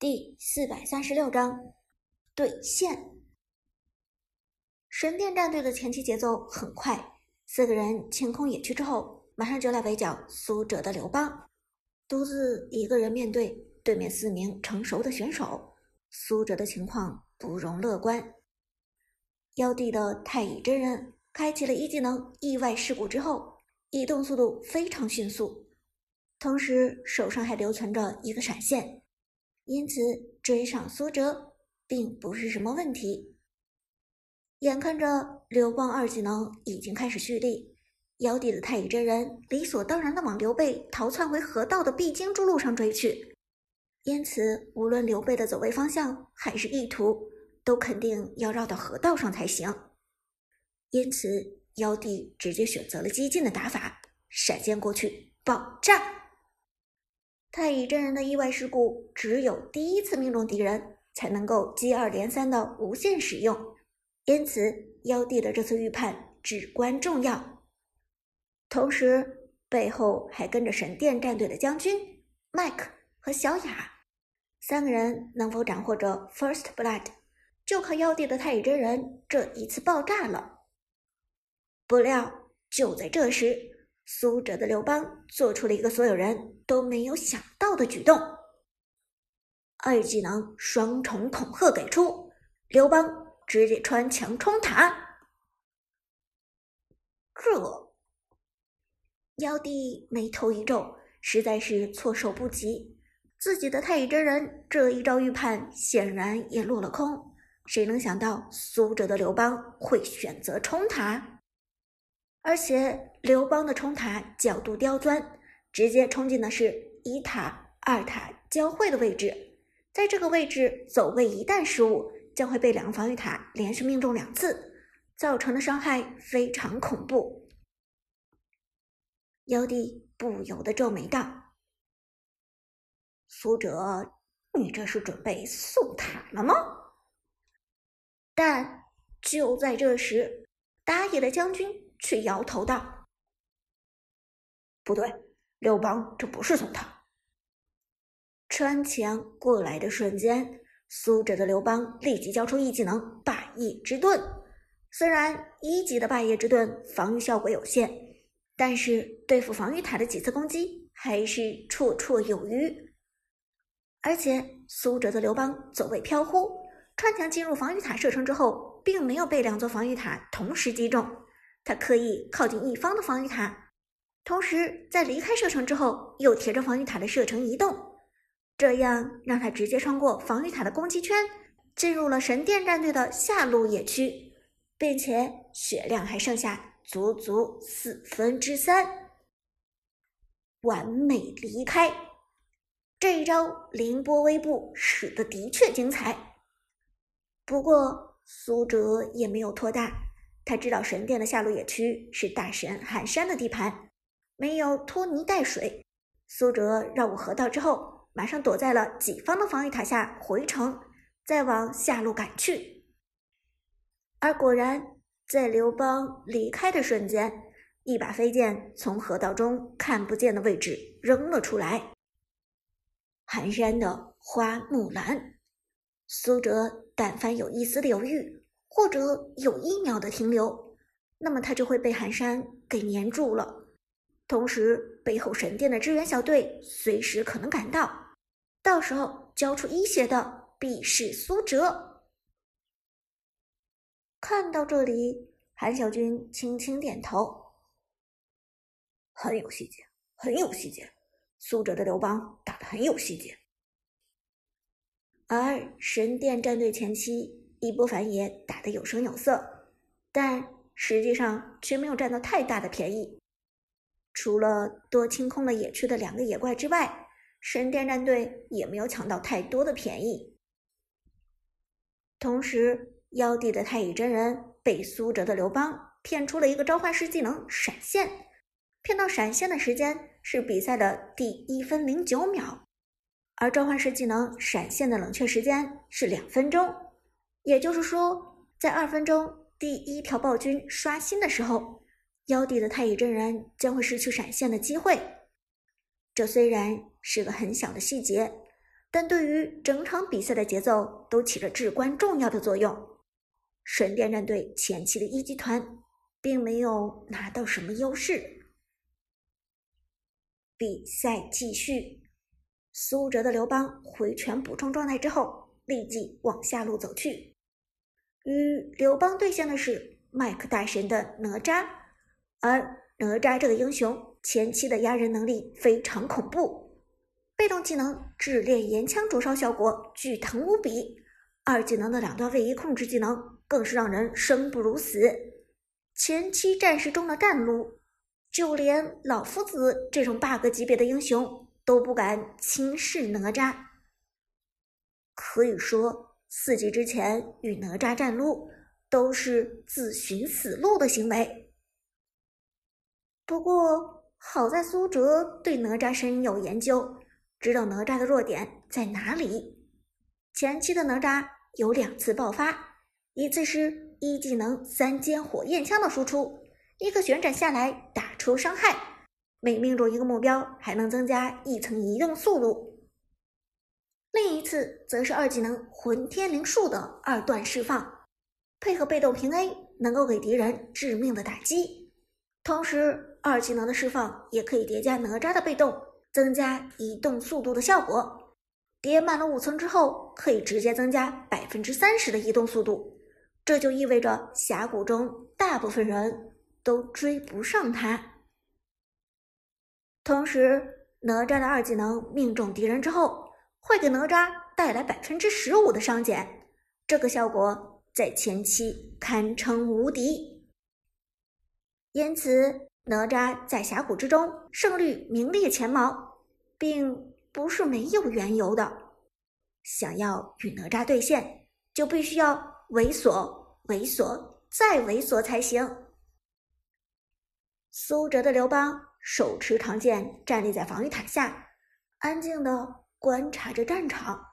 第四百三十六章兑现。神殿战队的前期节奏很快，四个人清空野区之后，马上就来围剿苏哲的刘邦。独自一个人面对对面四名成熟的选手，苏哲的情况不容乐观。妖帝的太乙真人开启了一技能意外事故之后，移动速度非常迅速，同时手上还留存着一个闪现。因此，追上苏哲并不是什么问题。眼看着刘邦二技能已经开始蓄力，妖帝的太乙真人理所当然的往刘备逃窜回河道的必经之路上追去。因此，无论刘备的走位方向还是意图，都肯定要绕到河道上才行。因此，妖帝直接选择了激进的打法，闪现过去，爆炸。太乙真人的意外事故，只有第一次命中敌人才能够接二连三的无限使用，因此妖帝的这次预判至关重要。同时，背后还跟着神殿战队的将军麦克和小雅，三个人能否斩获这 First Blood，就靠妖帝的太乙真人这一次爆炸了。不料，就在这时。苏哲的刘邦做出了一个所有人都没有想到的举动，二技能双重恐吓给出，刘邦直接穿墙冲塔。这妖帝眉头一皱，实在是措手不及。自己的太乙真人这一招预判显然也落了空，谁能想到苏哲的刘邦会选择冲塔？而且刘邦的冲塔角度刁钻，直接冲进的是一塔二塔交汇的位置，在这个位置走位一旦失误，将会被两个防御塔连续命中两次，造成的伤害非常恐怖。妖帝不由得皱眉道：“苏哲，你这是准备送塔了吗？”但就在这时，打野的将军。却摇头道：“不对，刘邦这不是送塔。”穿墙过来的瞬间，苏哲的刘邦立即交出一技能“霸业之盾”。虽然一级的霸业之盾防御效果有限，但是对付防御塔的几次攻击还是绰绰有余。而且苏哲的刘邦走位飘忽，穿墙进入防御塔射程之后，并没有被两座防御塔同时击中。他刻意靠近一方的防御塔，同时在离开射程之后，又贴着防御塔的射程移动，这样让他直接穿过防御塔的攻击圈，进入了神殿战队的下路野区，并且血量还剩下足足四分之三，完美离开。这一招凌波微步使得的确精彩，不过苏哲也没有拖大。他知道神殿的下路野区是大神寒山的地盘，没有拖泥带水。苏哲绕过河道之后，马上躲在了己方的防御塔下回城，再往下路赶去。而果然，在刘邦离开的瞬间，一把飞剑从河道中看不见的位置扔了出来。寒山的花木兰，苏哲但凡有一丝的犹豫。或者有一秒的停留，那么他就会被寒山给粘住了。同时，背后神殿的支援小队随时可能赶到，到时候交出一血的必是苏哲。看到这里，韩小军轻轻点头，很有细节，很有细节。苏哲的刘邦打的很有细节，而神殿战队前期。一波反野打得有声有色，但实际上却没有占到太大的便宜。除了多清空了野区的两个野怪之外，神殿战队也没有抢到太多的便宜。同时，妖帝的太乙真人被苏哲的刘邦骗出了一个召唤师技能闪现，骗到闪现的时间是比赛的第一分零九秒，而召唤师技能闪现的冷却时间是两分钟。也就是说，在二分钟第一条暴君刷新的时候，妖帝的太乙真人将会失去闪现的机会。这虽然是个很小的细节，但对于整场比赛的节奏都起着至关重要的作用。神殿战队前期的一级团并没有拿到什么优势。比赛继续，苏哲的刘邦回拳补充状态之后，立即往下路走去。与刘邦对线的是麦克大神的哪吒，而哪吒这个英雄前期的压人能力非常恐怖，被动技能炽烈岩枪灼烧效果巨疼无比，二技能的两段位移控制技能更是让人生不如死。前期战士中的战路，就连老夫子这种 bug 级别的英雄都不敢轻视哪吒，可以说四级之前与哪吒战撸都是自寻死路的行为。不过好在苏哲对哪吒深有研究，知道哪吒的弱点在哪里。前期的哪吒有两次爆发，一次是一技能三尖火焰枪的输出，一个旋转下来打出伤害，每命中一个目标还能增加一层移动速度。另一次则是二技能混天灵术的二段释放，配合被动平 A，能够给敌人致命的打击，同时。二技能的释放也可以叠加哪吒的被动，增加移动速度的效果。叠满了五层之后，可以直接增加百分之三十的移动速度。这就意味着峡谷中大部分人都追不上他。同时，哪吒的二技能命中敌人之后，会给哪吒带来百分之十五的伤减。这个效果在前期堪称无敌，因此。哪吒在峡谷之中胜率名列前茅，并不是没有缘由的。想要与哪吒对线，就必须要猥琐、猥琐再猥琐才行。苏哲的刘邦手持长剑站立在防御塔下，安静的观察着战场。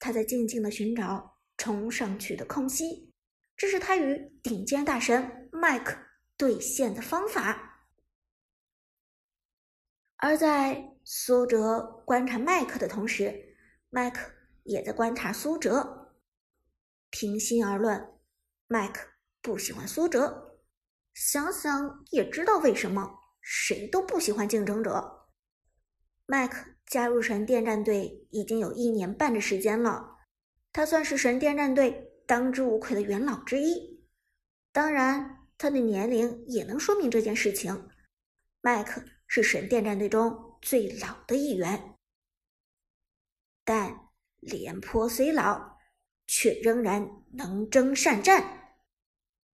他在静静的寻找冲上去的空隙，这是他与顶尖大神麦克对线的方法。而在苏哲观察麦克的同时，麦克也在观察苏哲。平心而论，麦克不喜欢苏哲。想想也知道为什么，谁都不喜欢竞争者。麦克加入神殿战队已经有一年半的时间了，他算是神殿战队当之无愧的元老之一。当然，他的年龄也能说明这件事情。麦克。是神殿战队中最老的一员，但廉颇虽老，却仍然能征善战。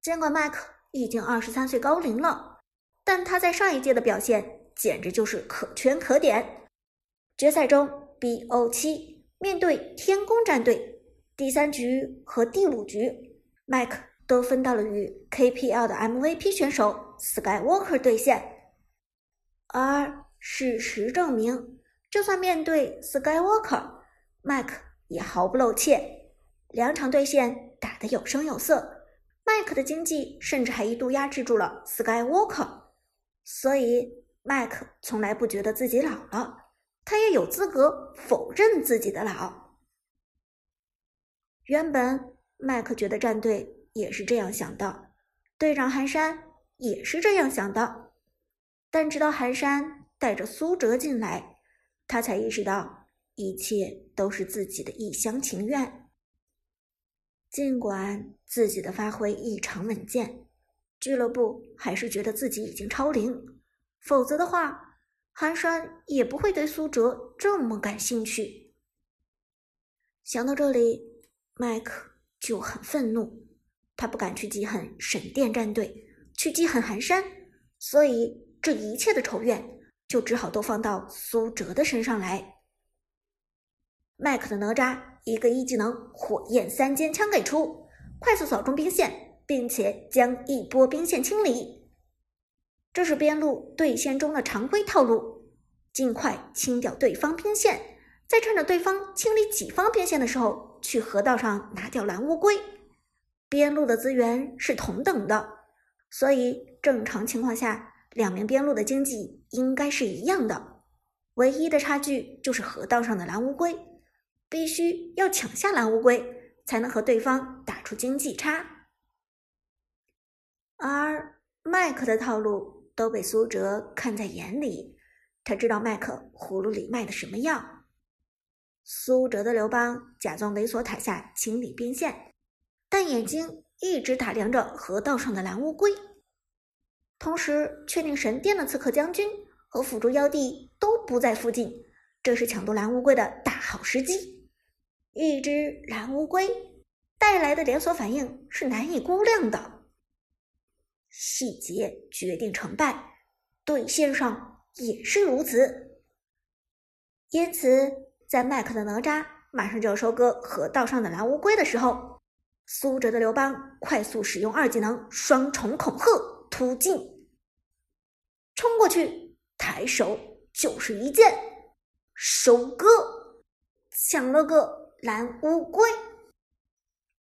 尽管麦克已经二十三岁高龄了，但他在上一届的表现简直就是可圈可点。决赛中，BO 七面对天宫战队，第三局和第五局，麦克都分到了与 KPL 的 MVP 选手 Skywalker 对线。而事实证明，就算面对 Skywalker，麦克也毫不露怯。两场对线打得有声有色，麦克的经济甚至还一度压制住了 Skywalker。所以，麦克从来不觉得自己老了，他也有资格否认自己的老。原本，麦克觉得战队也是这样想的，队长寒山也是这样想的。但直到寒山带着苏哲进来，他才意识到一切都是自己的一厢情愿。尽管自己的发挥异常稳健，俱乐部还是觉得自己已经超龄，否则的话，寒山也不会对苏哲这么感兴趣。想到这里，麦克就很愤怒，他不敢去记恨神殿战队，去记恨寒山，所以。这一切的仇怨就只好都放到苏哲的身上来。麦克的哪吒一个一技能火焰三尖枪给出，快速扫中兵线，并且将一波兵线清理。这是边路对线中的常规套路，尽快清掉对方兵线，再趁着对方清理己方兵线的时候，去河道上拿掉蓝乌龟。边路的资源是同等的，所以正常情况下。两名边路的经济应该是一样的，唯一的差距就是河道上的蓝乌龟。必须要抢下蓝乌龟，才能和对方打出经济差。而麦克的套路都被苏哲看在眼里，他知道麦克葫芦里卖的什么药。苏哲的刘邦假装猥琐塔下清理兵线，但眼睛一直打量着河道上的蓝乌龟，同时确定神殿的刺客将军和辅助妖帝都不在附近，这是抢夺蓝乌龟的大好时机。一只蓝乌龟带来的连锁反应是难以估量的。细节决定成败，对线上也是如此。因此，在麦克的哪吒马上就要收割河道上的蓝乌龟的时候，苏哲的刘邦快速使用二技能双重恐吓突进，冲过去，抬手就是一剑，收割，抢了个蓝乌龟。